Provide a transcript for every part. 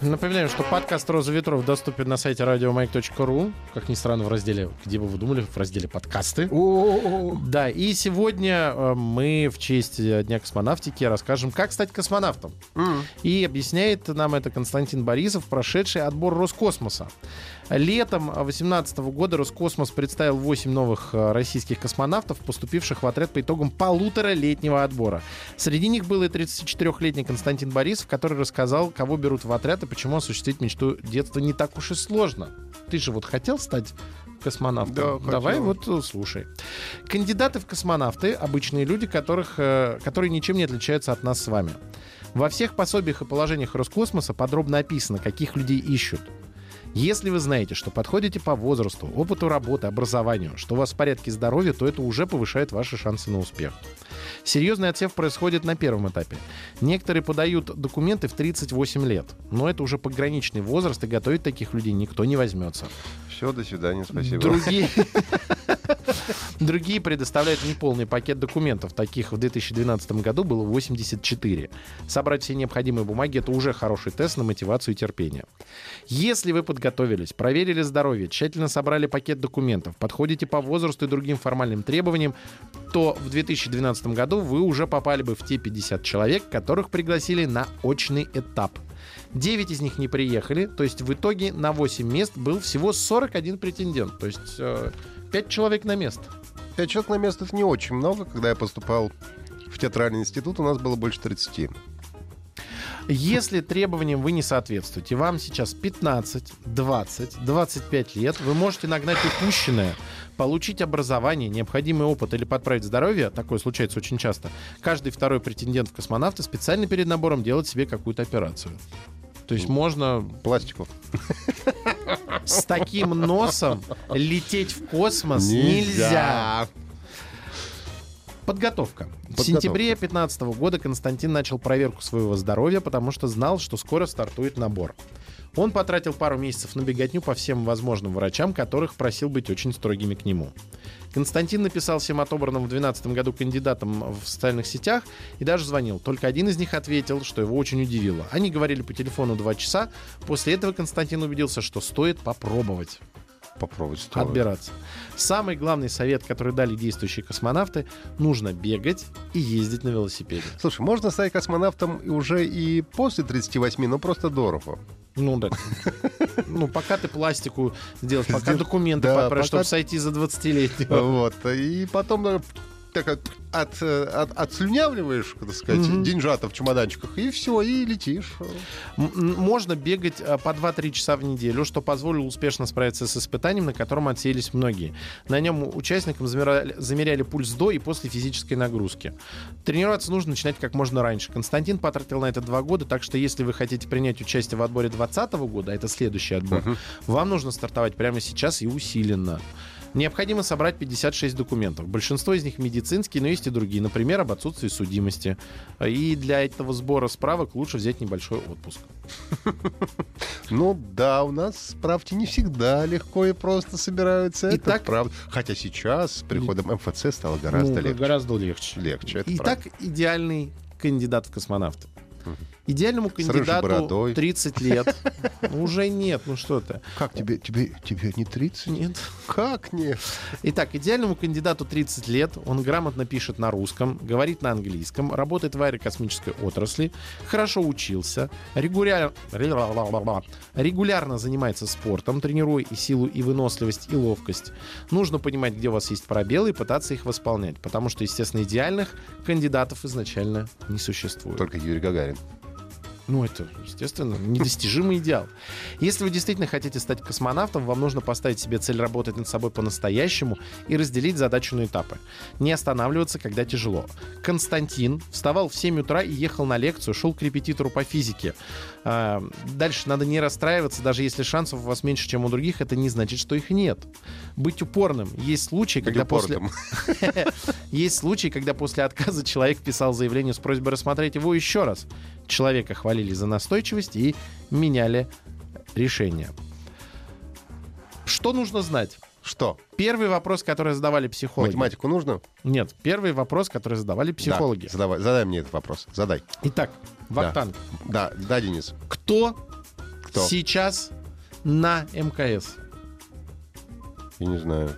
Напоминаю, что подкаст «Роза ветров» доступен на сайте радиомайк.ру. Как ни странно, в разделе, где бы вы думали, в разделе «Подкасты». Да, и сегодня э, мы в честь э, Дня космонавтики расскажем, как стать космонавтом. И объясняет нам это Константин Борисов, прошедший отбор Роскосмоса. Летом 2018 года Роскосмос представил 8 новых э, российских космонавтов, поступивших в отряд по итогам полуторалетнего отбора. Среди них был и 34-летний Константин Борисов, который рассказал, кого берут в отряд и почему осуществить мечту детства не так уж и сложно. Ты же вот хотел стать космонавтом? Да, хотел. Давай вот э, слушай. Кандидаты в космонавты — обычные люди, которых, э, которые ничем не отличаются от нас с вами. Во всех пособиях и положениях Роскосмоса подробно описано, каких людей ищут. Если вы знаете, что подходите по возрасту, опыту работы, образованию, что у вас в порядке здоровья, то это уже повышает ваши шансы на успех. Серьезный отсев происходит на первом этапе. Некоторые подают документы в 38 лет, но это уже пограничный возраст, и готовить таких людей никто не возьмется. Все, до свидания, спасибо. Другие... Другие предоставляют неполный пакет документов. Таких в 2012 году было 84. Собрать все необходимые бумаги — это уже хороший тест на мотивацию и терпение. Если вы подготовились, проверили здоровье, тщательно собрали пакет документов, подходите по возрасту и другим формальным требованиям, то в 2012 году вы уже попали бы в те 50 человек, которых пригласили на очный этап. 9 из них не приехали, то есть в итоге на 8 мест был всего 41 претендент, то есть э, 5 человек на место. Пять человек на место это не очень много. Когда я поступал в театральный институт, у нас было больше 30. Если требованиям вы не соответствуете, вам сейчас 15, 20, 25 лет, вы можете нагнать упущенное, получить образование, необходимый опыт или подправить здоровье, такое случается очень часто, каждый второй претендент в космонавты специально перед набором делает себе какую-то операцию. То есть можно Пластику. с таким носом лететь в космос нельзя. Подготовка. В Подготовка. сентябре 2015 года Константин начал проверку своего здоровья, потому что знал, что скоро стартует набор. Он потратил пару месяцев на беготню по всем возможным врачам, которых просил быть очень строгими к нему. Константин написал всем отобранным в 2012 году кандидатам в социальных сетях и даже звонил. Только один из них ответил, что его очень удивило. Они говорили по телефону два часа. После этого Константин убедился, что стоит попробовать Попробовать стоит. отбираться. Самый главный совет, который дали действующие космонавты, нужно бегать и ездить на велосипеде. Слушай, можно стать космонавтом уже и после 38, но просто дорого. Ну да. Ну, пока ты пластику сделаешь, пока документы пока- чтобы сойти за 20-летнего. Вот. И потом так от, от, э, от- отслюнявливаешь, так сказать, Мгм. деньжата в чемоданчиках, и все, и летишь. Можно бегать а, по 2-3 часа в неделю, что позволило успешно справиться с испытанием, на котором отсеялись многие. На нем участникам замеряли, замеряли пульс до и после физической нагрузки. Тренироваться нужно начинать как можно раньше. Константин потратил на это два года, так что если вы хотите принять участие в отборе 2020 года, а это следующий отбор, вам нужно стартовать прямо сейчас и усиленно. Необходимо собрать 56 документов. Большинство из них медицинские, но есть и другие. Например, об отсутствии судимости. И для этого сбора справок лучше взять небольшой отпуск. Ну да, у нас справки не всегда легко и просто собираются. это Итак- правда. Хотя сейчас с приходом МФЦ стало гораздо Ну, легче. Гораздо легче. Легче, это Итак, идеальный кандидат в космонавты. Идеальному кандидату бородой. 30 лет. Уже нет, ну что ты. Как тебе, тебе, тебе не 30? Нет. Как нет? Итак, идеальному кандидату 30 лет, он грамотно пишет на русском, говорит на английском, работает в аэрокосмической отрасли, хорошо учился, регуляр- регулярно занимается спортом, тренируя и силу, и выносливость, и ловкость. Нужно понимать, где у вас есть пробелы, и пытаться их восполнять, потому что, естественно, идеальных кандидатов изначально не существует. Только Юрий Гагарин. Ну, это, естественно, недостижимый идеал. Если вы действительно хотите стать космонавтом, вам нужно поставить себе цель работать над собой по-настоящему и разделить задачу на этапы. Не останавливаться, когда тяжело. Константин вставал в 7 утра и ехал на лекцию, шел к репетитору по физике. А, Дальше надо не расстраиваться, даже если шансов у вас меньше, чем у других, это не значит, что их нет. Быть упорным. Есть случаи, когда после... Есть случаи, когда после отказа человек писал заявление с просьбой рассмотреть его еще раз. Человека хвалили за настойчивость и меняли решение. Что нужно знать? Что? Первый вопрос, который задавали психологи. Математику нужно? Нет, первый вопрос, который задавали психологи. Да, задавай, задай мне этот вопрос. Задай. Итак, Вахтанг, Да, да, Денис. кто, Кто? сейчас на МКС? Я не знаю.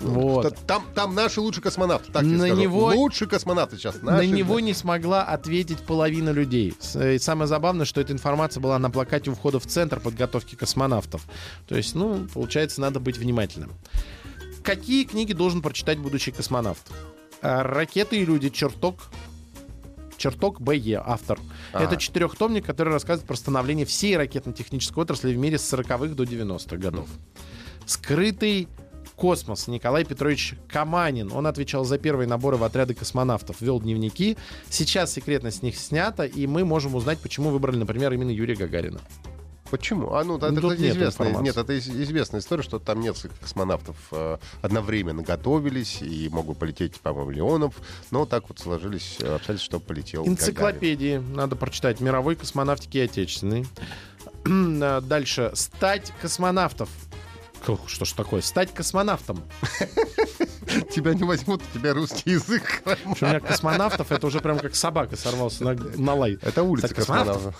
Вот. Там, там наши лучшие космонавты. Так На скажу. него- Лучшие космонавты сейчас. На наши, него да. не смогла ответить половина людей. Э, И самое забавное, что эта информация была на плакате у входа в центр подготовки космонавтов. То есть, ну, получается, надо быть внимательным. Какие книги должен прочитать будущий космонавт? А, «Ракеты и люди. Чертог». Чертог БЕ, автор. Ага. Это четырехтомник, который рассказывает про становление всей ракетно-технической отрасли в мире с 40-х до 90-х годов. Скрытый космос. Николай Петрович Каманин. Он отвечал за первые наборы в отряды космонавтов, вел дневники. Сейчас секретность с них снята, и мы можем узнать, почему выбрали, например, именно Юрия Гагарина. Почему? А ну, это, Ну, кстати, нет известная, информации. нет, это из- известная история, что там несколько космонавтов э, одновременно готовились и могут полететь, по-моему, Леонов, но так вот сложились э, обстоятельства, что полетел Гагарин. Энциклопедии надо прочитать. Мировой космонавтики и отечественной. Дальше. Стать космонавтов. Что ж такое? Стать космонавтом. Тебя не возьмут, у тебя русский язык. У меня космонавтов это уже прям как собака сорвался на, лай. Это улица космонавтов.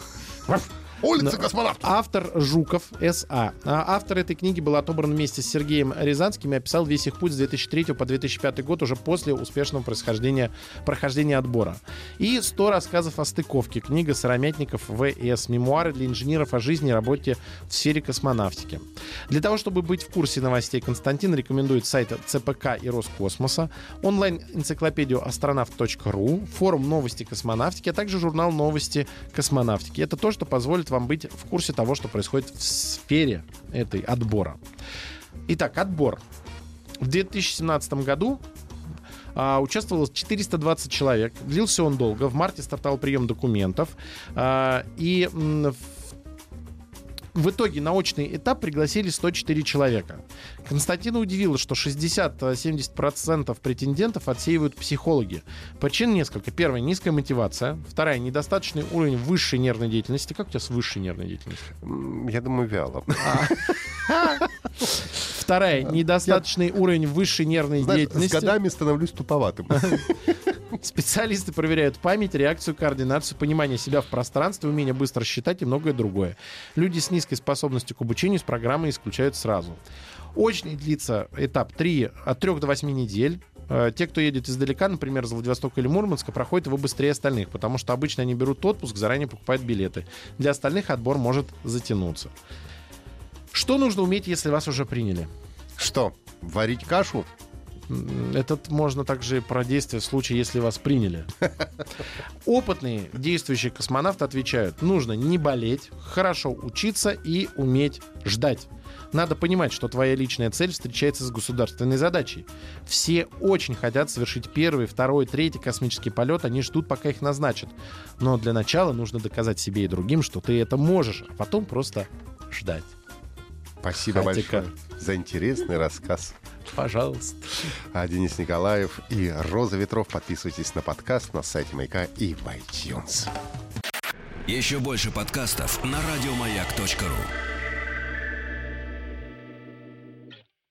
Улица космонавтов. Автор Жуков С.А. А Автор этой книги был отобран вместе с Сергеем Рязанским и описал весь их путь с 2003 по 2005 год уже после успешного происхождения, прохождения отбора. И 100 рассказов о стыковке. Книга Сыромятников В.С. Мемуары для инженеров о жизни и работе в сфере космонавтики. Для того, чтобы быть в курсе новостей, Константин рекомендует сайты ЦПК и Роскосмоса, онлайн-энциклопедию астронавт.ру, форум новости космонавтики, а также журнал новости космонавтики. Это то, что позволит вам быть в курсе того, что происходит в сфере этой отбора. Итак, отбор. В 2017 году а, участвовало 420 человек. Длился он долго. В марте стартовал прием документов. А, и в в итоге на очный этап пригласили 104 человека. Константина удивило, что 60-70% претендентов отсеивают психологи. Причин несколько. Первая — низкая мотивация. Вторая — недостаточный уровень высшей нервной деятельности. Как у тебя с высшей нервной деятельностью? Я думаю, вяло. Вторая — недостаточный уровень высшей нервной Знаешь, с деятельности. годами становлюсь туповатым. Специалисты проверяют память, реакцию, координацию, понимание себя в пространстве, умение быстро считать и многое другое. Люди с низкой способностью к обучению с программы исключают сразу. Очный длится этап 3, от 3 до 8 недель. Э, Те, кто едет издалека, например, из Владивостока или Мурманска, проходят его быстрее остальных, потому что обычно они берут отпуск, заранее покупают билеты. Для остальных отбор может затянуться. Что нужно уметь, если вас уже приняли? Что, варить кашу? Этот можно также про действие в случае, если вас приняли. Опытные действующие космонавты отвечают, нужно не болеть, хорошо учиться и уметь ждать. Надо понимать, что твоя личная цель встречается с государственной задачей. Все очень хотят совершить первый, второй, третий космический полет, они ждут, пока их назначат. Но для начала нужно доказать себе и другим, что ты это можешь, а потом просто ждать. Спасибо Хатика. большое за интересный рассказ. Пожалуйста. А Денис Николаев и Роза Ветров. Подписывайтесь на подкаст на сайте Маяка и в iTunes. Еще больше подкастов на радиомаяк.ру.